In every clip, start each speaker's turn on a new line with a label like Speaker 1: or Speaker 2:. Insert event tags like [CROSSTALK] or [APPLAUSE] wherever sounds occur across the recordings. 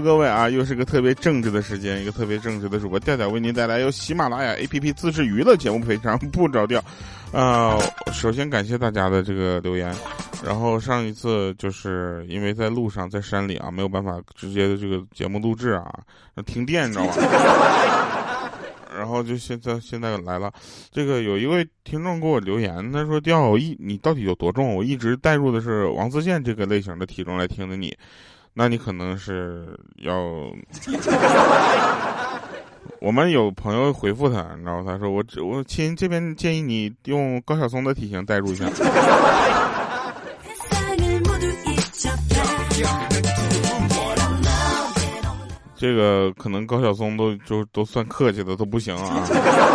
Speaker 1: 各位啊，又是个特别正直的时间，一个特别正直的主播调调为您带来由喜马拉雅 APP 自制娱乐节目，非常不着调。啊，首先感谢大家的这个留言，然后上一次就是因为在路上在山里啊，没有办法直接的这个节目录制啊，停电你知道吗？[LAUGHS] 然后就现在现在来了，这个有一位听众给我留言，他说：“调一你到底有多重？我一直带入的是王自健这个类型的体重来听的你。”那你可能是要，[LAUGHS] 我们有朋友回复他，你知道他说我我亲这边建议你用高晓松的体型代入一下。[LAUGHS] 这个可能高晓松都就都算客气的都不行啊，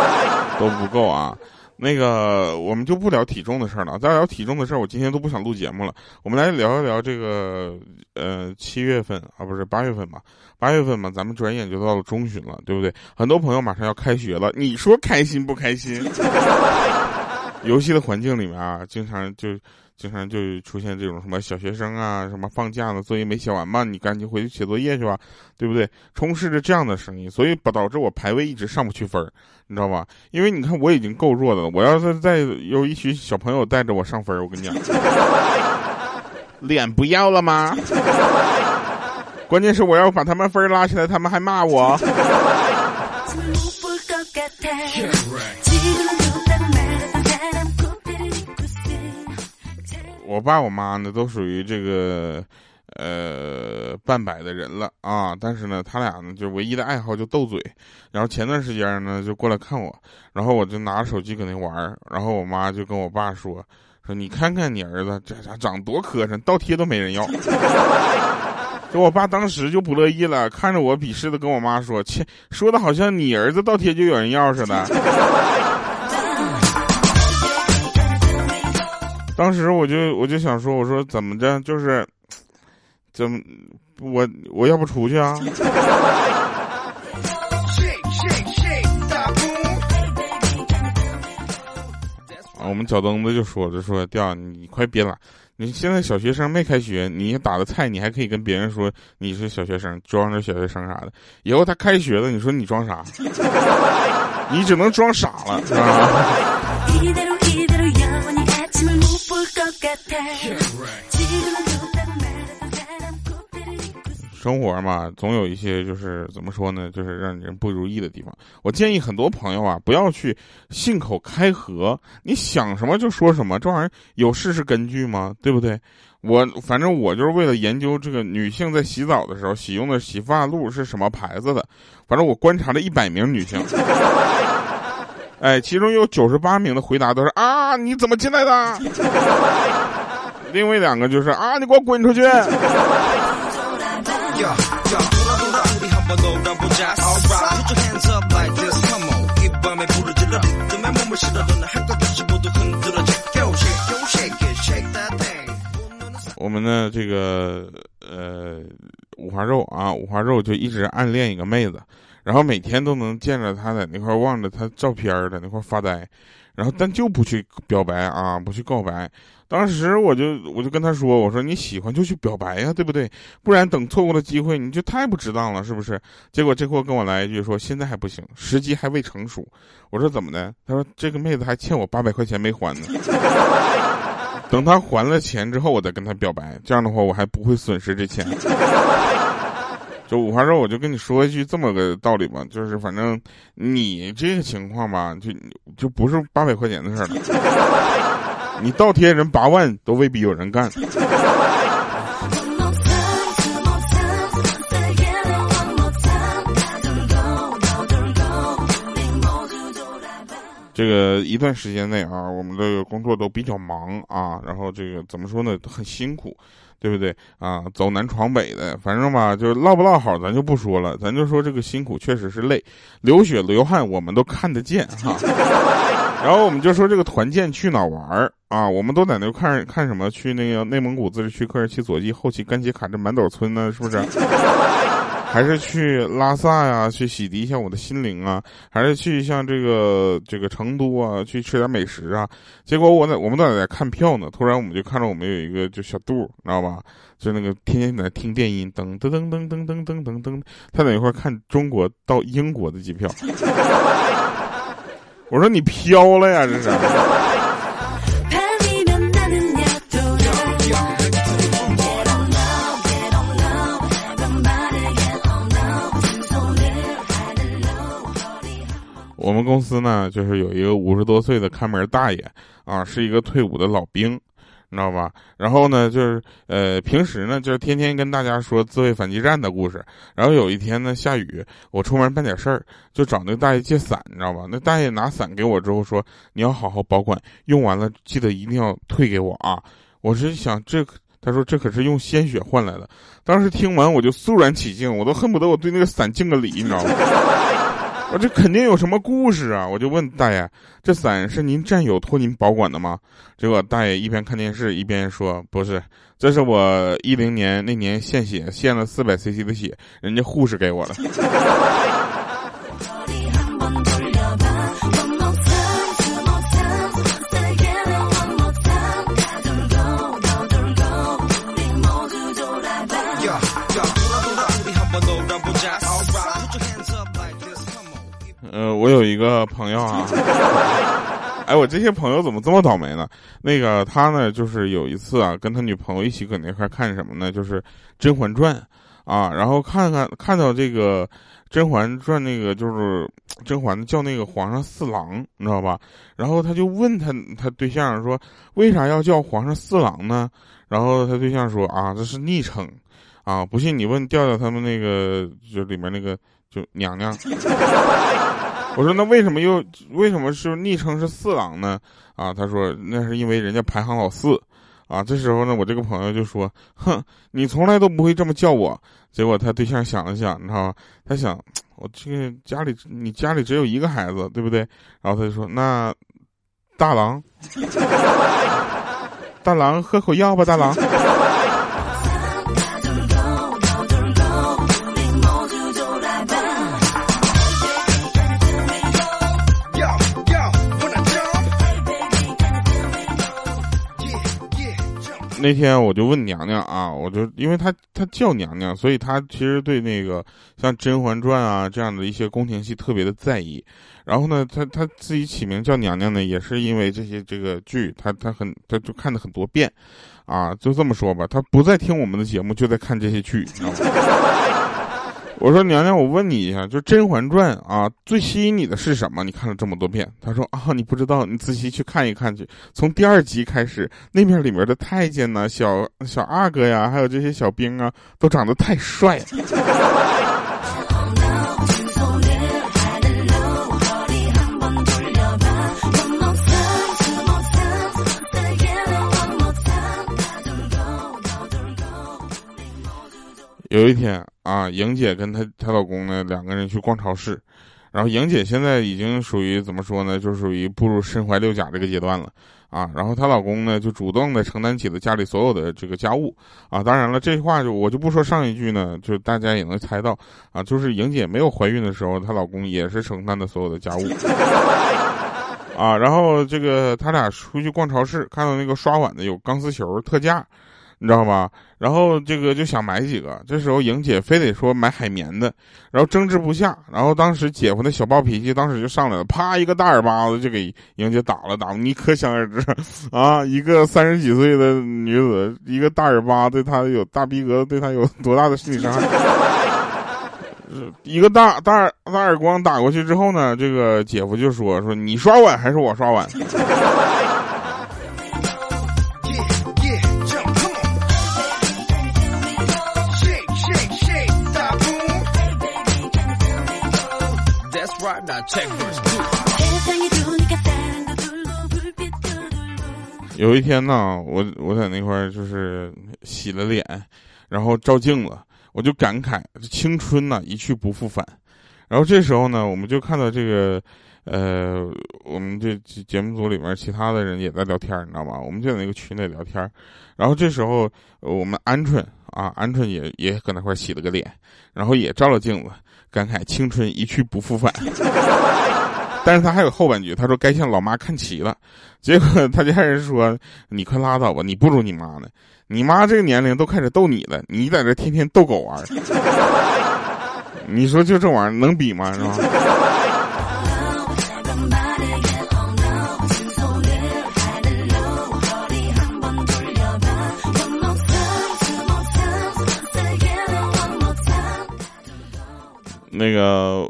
Speaker 1: [LAUGHS] 都不够啊。那个，我们就不聊体重的事儿了。再聊体重的事儿，我今天都不想录节目了。我们来聊一聊这个，呃，七月份啊，不是八月份吧？八月份嘛，咱们转眼就到了中旬了，对不对？很多朋友马上要开学了，你说开心不开心？[LAUGHS] 游戏的环境里面啊，经常就。经常就出现这种什么小学生啊，什么放假了，作业没写完嘛，你赶紧回去写作业去吧，对不对？充斥着这样的声音，所以导致我排位一直上不去分你知道吧？因为你看我已经够弱的了，我要是再有一群小朋友带着我上分我跟你讲，[LAUGHS] 脸不要了吗？关键是我要把他们分拉起来，他们还骂我。我爸我妈呢都属于这个，呃，半百的人了啊，但是呢，他俩呢就唯一的爱好就斗嘴，然后前段时间呢就过来看我，然后我就拿着手机搁那玩儿然后我妈就跟我爸说，说你看看你儿子这家长多磕碜，倒贴都没人要，[LAUGHS] 就我爸当时就不乐意了，看着我鄙视的跟我妈说，切，说的好像你儿子倒贴就有人要似的。当时我就我就想说，我说怎么着，就是，怎么，我我要不出去啊？[LAUGHS] 啊，我们脚蹬子就说着说，掉你快别拉，你现在小学生没开学，你打的菜，你还可以跟别人说你是小学生，装着小学生啥的。以后他开学了，你说你装啥？[LAUGHS] 你只能装傻了，啊。[LAUGHS] 生活嘛，总有一些就是怎么说呢，就是让人不如意的地方。我建议很多朋友啊，不要去信口开河，你想什么就说什么，这玩意儿有事实根据吗？对不对？我反正我就是为了研究这个女性在洗澡的时候使用的洗发露是什么牌子的，反正我观察了一百名女性，哎，其中有九十八名的回答都是啊，你怎么进来的？另外两个就是啊，你给我滚出去！我们的这个呃五花肉啊，五花肉就一直暗恋一个妹子，然后每天都能见着她在那块望着她照片儿在那块发呆，然后但就不去表白啊，不去告白。当时我就我就跟他说，我说你喜欢就去表白呀，对不对？不然等错过了机会，你就太不值当了，是不是？结果这货跟我来一句说，现在还不行，时机还未成熟。我说怎么的？他说这个妹子还欠我八百块钱没还呢，等他还了钱之后，我再跟他表白，这样的话我还不会损失这钱。就五花肉，我就跟你说一句这么个道理吧，就是反正你这个情况吧，就就不是八百块钱的事儿了。[LAUGHS] 你倒贴人八万都未必有人干。[LAUGHS] 这个一段时间内啊，我们的工作都比较忙啊，然后这个怎么说呢，很辛苦，对不对啊？走南闯北的，反正吧，就是唠不唠好，咱就不说了，咱就说这个辛苦确实是累，流血流汗我们都看得见哈。然后我们就说这个团建去哪玩儿啊？我们都在那看看什么？去那个内蒙古自治区科尔沁左翼后旗甘旗卡镇满斗村呢？是不是？还是去拉萨呀，去洗涤一下我的心灵啊，还是去像这个这个成都啊，去吃点美食啊。结果我在我们都在看票呢，突然我们就看到我们有一个就小杜，你知道吧？就那个天天在听电音，噔噔噔噔噔噔噔噔噔，他在一块看中国到英国的机票。我说你飘了呀，这是。我们公司呢，就是有一个五十多岁的看门大爷啊，是一个退伍的老兵。你知道吧？然后呢，就是呃，平时呢，就是天天跟大家说自卫反击战的故事。然后有一天呢，下雨，我出门办点事儿，就找那个大爷借伞，你知道吧？那大爷拿伞给我之后说：“你要好好保管，用完了记得一定要退给我啊！”我是想这，他说这可是用鲜血换来的。当时听完我就肃然起敬，我都恨不得我对那个伞敬个礼，你知道吗？我这肯定有什么故事啊！我就问大爷：“这伞是您战友托您保管的吗？”结果大爷一边看电视一边说：“不是，这是我一零年那年献血献了四百 cc 的血，人家护士给我的。[LAUGHS] ”有一个朋友啊，[LAUGHS] 哎，我这些朋友怎么这么倒霉呢？那个他呢，就是有一次啊，跟他女朋友一起搁那块看什么呢？就是《甄嬛传》啊，然后看看看到这个《甄嬛传》那个就是甄嬛叫那个皇上四郎，你知道吧？然后他就问他他对象说，为啥要叫皇上四郎呢？然后他对象说啊，这是昵称啊，不信你问调调他们那个就里面那个就娘娘。[LAUGHS] 我说那为什么又为什么是昵称是四郎呢？啊，他说那是因为人家排行老四，啊，这时候呢，我这个朋友就说，哼，你从来都不会这么叫我。结果他对象想了想，你知道吗？他想，[TSK] 我这个家里你家里只有一个孩子，对不对？然后他就说，那大郎，[LAUGHS] 大郎喝口药吧，大郎。那天我就问娘娘啊，我就因为她她叫娘娘，所以她其实对那个像《甄嬛传》啊这样的一些宫廷戏特别的在意。然后呢，她她自己起名叫娘娘呢，也是因为这些这个剧，她她很她就看的很多遍，啊，就这么说吧，她不再听我们的节目，就在看这些剧。我说娘娘，我问你一下，就《甄嬛传》啊，最吸引你的是什么？你看了这么多遍。她说啊，你不知道，你仔细去看一看去。从第二集开始，那边里面的太监呢，小小阿哥呀，还有这些小兵啊，都长得太帅了。有一天啊，莹姐跟她她老公呢两个人去逛超市，然后莹姐现在已经属于怎么说呢，就属于步入身怀六甲这个阶段了啊。然后她老公呢就主动的承担起了家里所有的这个家务啊。当然了，这话就我就不说上一句呢，就大家也能猜到啊，就是莹姐没有怀孕的时候，她老公也是承担的所有的家务啊。然后这个他俩出去逛超市，看到那个刷碗的有钢丝球特价。你知道吧？然后这个就想买几个，这时候莹姐非得说买海绵的，然后争执不下，然后当时姐夫那小暴脾气当时就上来了，啪一个大耳巴子就给莹姐打了打，你可想而知啊，一个三十几岁的女子，一个大耳巴对她有大逼格，对她有多大的心理伤害？[LAUGHS] 一个大大大耳光打过去之后呢，这个姐夫就说说你刷碗还是我刷碗？有一天呢，我我在那块儿就是洗了脸，然后照镜子，我就感慨青春呐一去不复返。然后这时候呢，我们就看到这个，呃，我们这节目组里面其他的人也在聊天，你知道吗？我们就在那个群里聊天。然后这时候，我们鹌鹑啊，鹌鹑也也搁那块洗了个脸，然后也照了镜子，感慨青春一去不复返。[LAUGHS] 但是他还有后半句，他说该向老妈看齐了。结果他家人说：“你快拉倒吧，你不如你妈呢。你妈这个年龄都开始逗你了，你在这天天逗狗玩。你说就这玩意儿能比吗？是吧？”那个。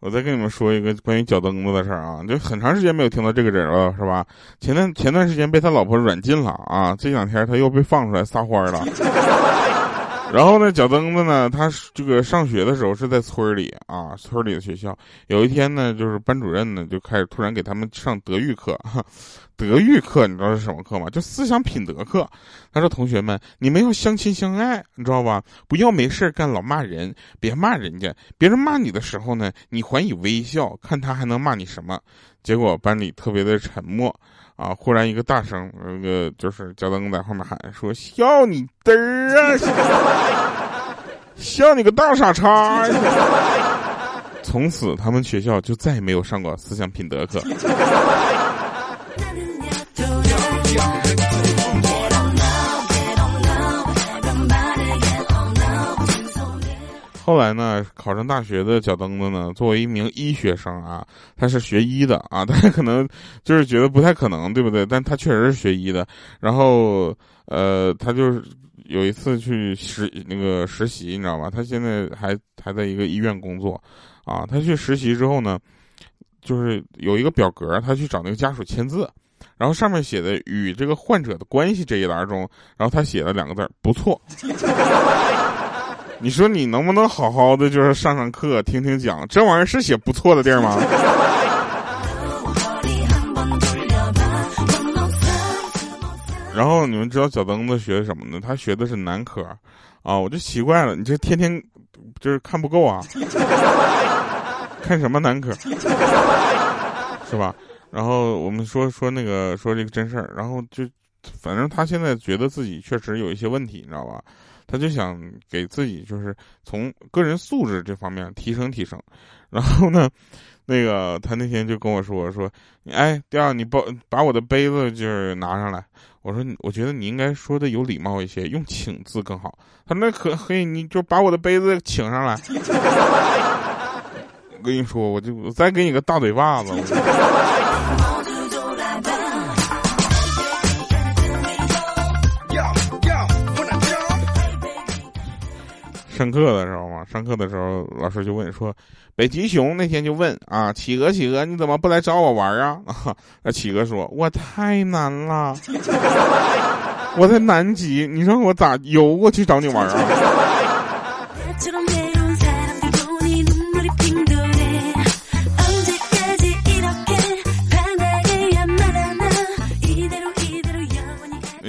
Speaker 1: 我再跟你们说一个关于脚蹬子的事儿啊，就很长时间没有听到这个人了，是吧？前段前段时间被他老婆软禁了啊，这两天他又被放出来撒欢了。然后呢，脚蹬子呢，他这个上学的时候是在村里啊，村里的学校。有一天呢，就是班主任呢就开始突然给他们上德育课，[LAUGHS] 德育课你知道是什么课吗？就思想品德课。他说：“同学们，你们要相亲相爱，你知道吧？不要没事干老骂人，别骂人家。别人骂你的时候呢，你还以微笑，看他还能骂你什么。”结果班里特别的沉默。啊！忽然一个大声，那个就是脚蹬在后面喊说：“笑你嘚儿啊！笑你个大傻叉！” [LAUGHS] 从此，他们学校就再也没有上过思想品德课。后来呢，考上大学的脚蹬子呢，作为一名医学生啊，他是学医的啊，[LAUGHS] 大家可能就是觉得不太可能，对不对？但他确实是学医的。然后，呃，他就是有一次去实那个实习，你知道吧？他现在还还在一个医院工作，啊，他去实习之后呢，就是有一个表格，他去找那个家属签字，然后上面写的与这个患者的关系这一栏中，然后他写了两个字不错。你说你能不能好好的就是上上课听听讲？这玩意儿是写不错的地儿吗？然后你们知道小蹬子学什么呢？他学的是男科，啊，我就奇怪了，你这天天就是看不够啊？看什么男科？是吧？然后我们说说那个说这个真事儿，然后就反正他现在觉得自己确实有一些问题，你知道吧？他就想给自己就是从个人素质这方面提升提升，然后呢，那个他那天就跟我说说，哎，第二你把把我的杯子就是拿上来。我说我觉得你应该说的有礼貌一些，用请字更好。他那可可以，你就把我的杯子请上来。[LAUGHS] 我跟你说，我就我再给你个大嘴巴子。上课的时候嘛，上课的时候老师就问说：“北极熊那天就问啊，企鹅企鹅你怎么不来找我玩啊？”啊，那企鹅说：“我太难了，[LAUGHS] 我在南极，你让我咋游过去找你玩啊？”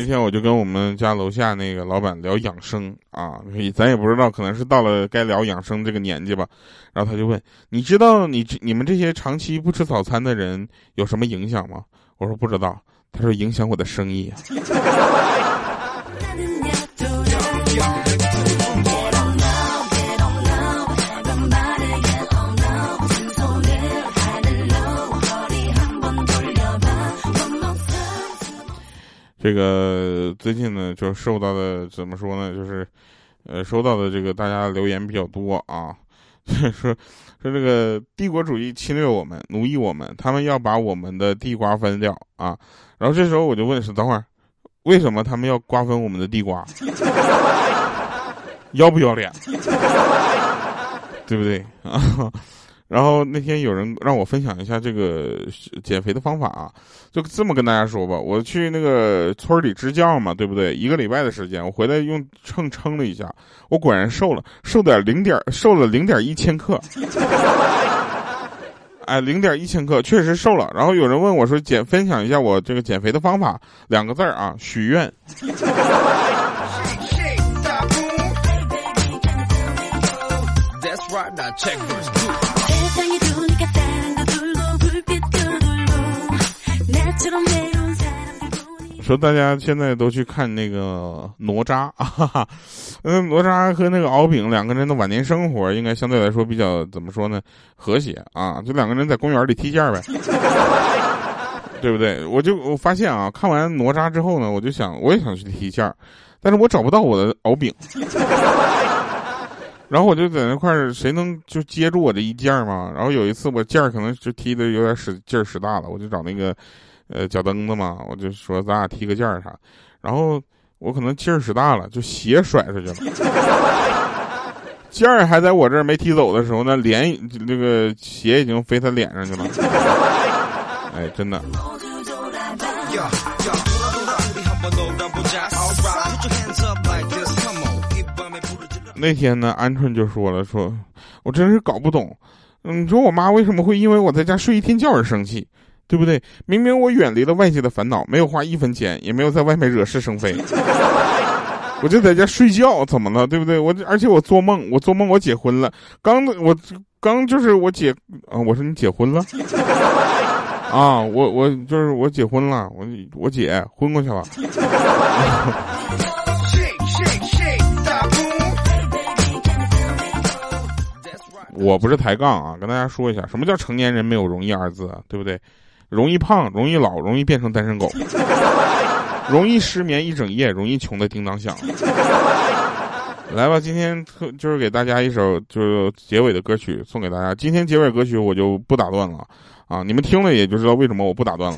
Speaker 1: 那天我就跟我们家楼下那个老板聊养生啊，咱也不知道，可能是到了该聊养生这个年纪吧。然后他就问：“你知道你你们这些长期不吃早餐的人有什么影响吗？”我说：“不知道。”他说：“影响我的生意。[LAUGHS] ”这个最近呢，就收到的怎么说呢？就是，呃，收到的这个大家留言比较多啊，[LAUGHS] 说说这个帝国主义侵略我们，奴役我们，他们要把我们的地瓜分掉啊。然后这时候我就问是，等会儿为什么他们要瓜分我们的地瓜？[LAUGHS] 要不要脸？[LAUGHS] 对不对啊？然后那天有人让我分享一下这个减肥的方法啊，就这么跟大家说吧，我去那个村里支教嘛，对不对？一个礼拜的时间，我回来用秤称了一下，我果然瘦了，瘦点零点，瘦了零点一千克。[LAUGHS] 哎，零点一千克，确实瘦了。然后有人问我说减，分享一下我这个减肥的方法，两个字儿啊，许愿。说大家现在都去看那个哪吒啊，[LAUGHS] 嗯，哪吒和那个敖丙两个人的晚年生活应该相对来说比较怎么说呢？和谐啊，就两个人在公园里踢毽呗，[LAUGHS] 对不对？我就我发现啊，看完哪吒之后呢，我就想我也想去踢毽，但是我找不到我的敖丙，然后我就在那块儿，谁能就接住我这一件儿嘛？然后有一次我毽可能就踢的有点使劲儿使大了，我就找那个。呃，脚蹬子嘛，我就说咱俩踢个件儿啥，然后我可能劲儿使大了，就鞋 [LAUGHS] 甩出去了。件儿还在我这儿没踢走的时候，那脸那个鞋已经飞他脸上去了。哎，真的。那天呢，鹌鹑就说了，说我真是搞不懂，你说我妈为什么会因为我在家睡一天觉而生气？对不对？明明我远离了外界的烦恼，没有花一分钱，也没有在外面惹是生非，[LAUGHS] 我就在家睡觉，怎么了？对不对？我而且我做梦，我做梦我结婚了，刚我刚就是我结啊，我说你结婚了 [LAUGHS] 啊，我我就是我结婚了，我我姐昏过去了。我不是抬杠啊，跟大家说一下，什么叫成年人没有容易二字啊？对不对？容易胖，容易老，容易变成单身狗，[LAUGHS] 容易失眠一整夜，容易穷的叮当响。[LAUGHS] 来吧，今天特就是给大家一首就是结尾的歌曲送给大家。今天结尾歌曲我就不打断了啊，你们听了也就知道为什么我不打断了。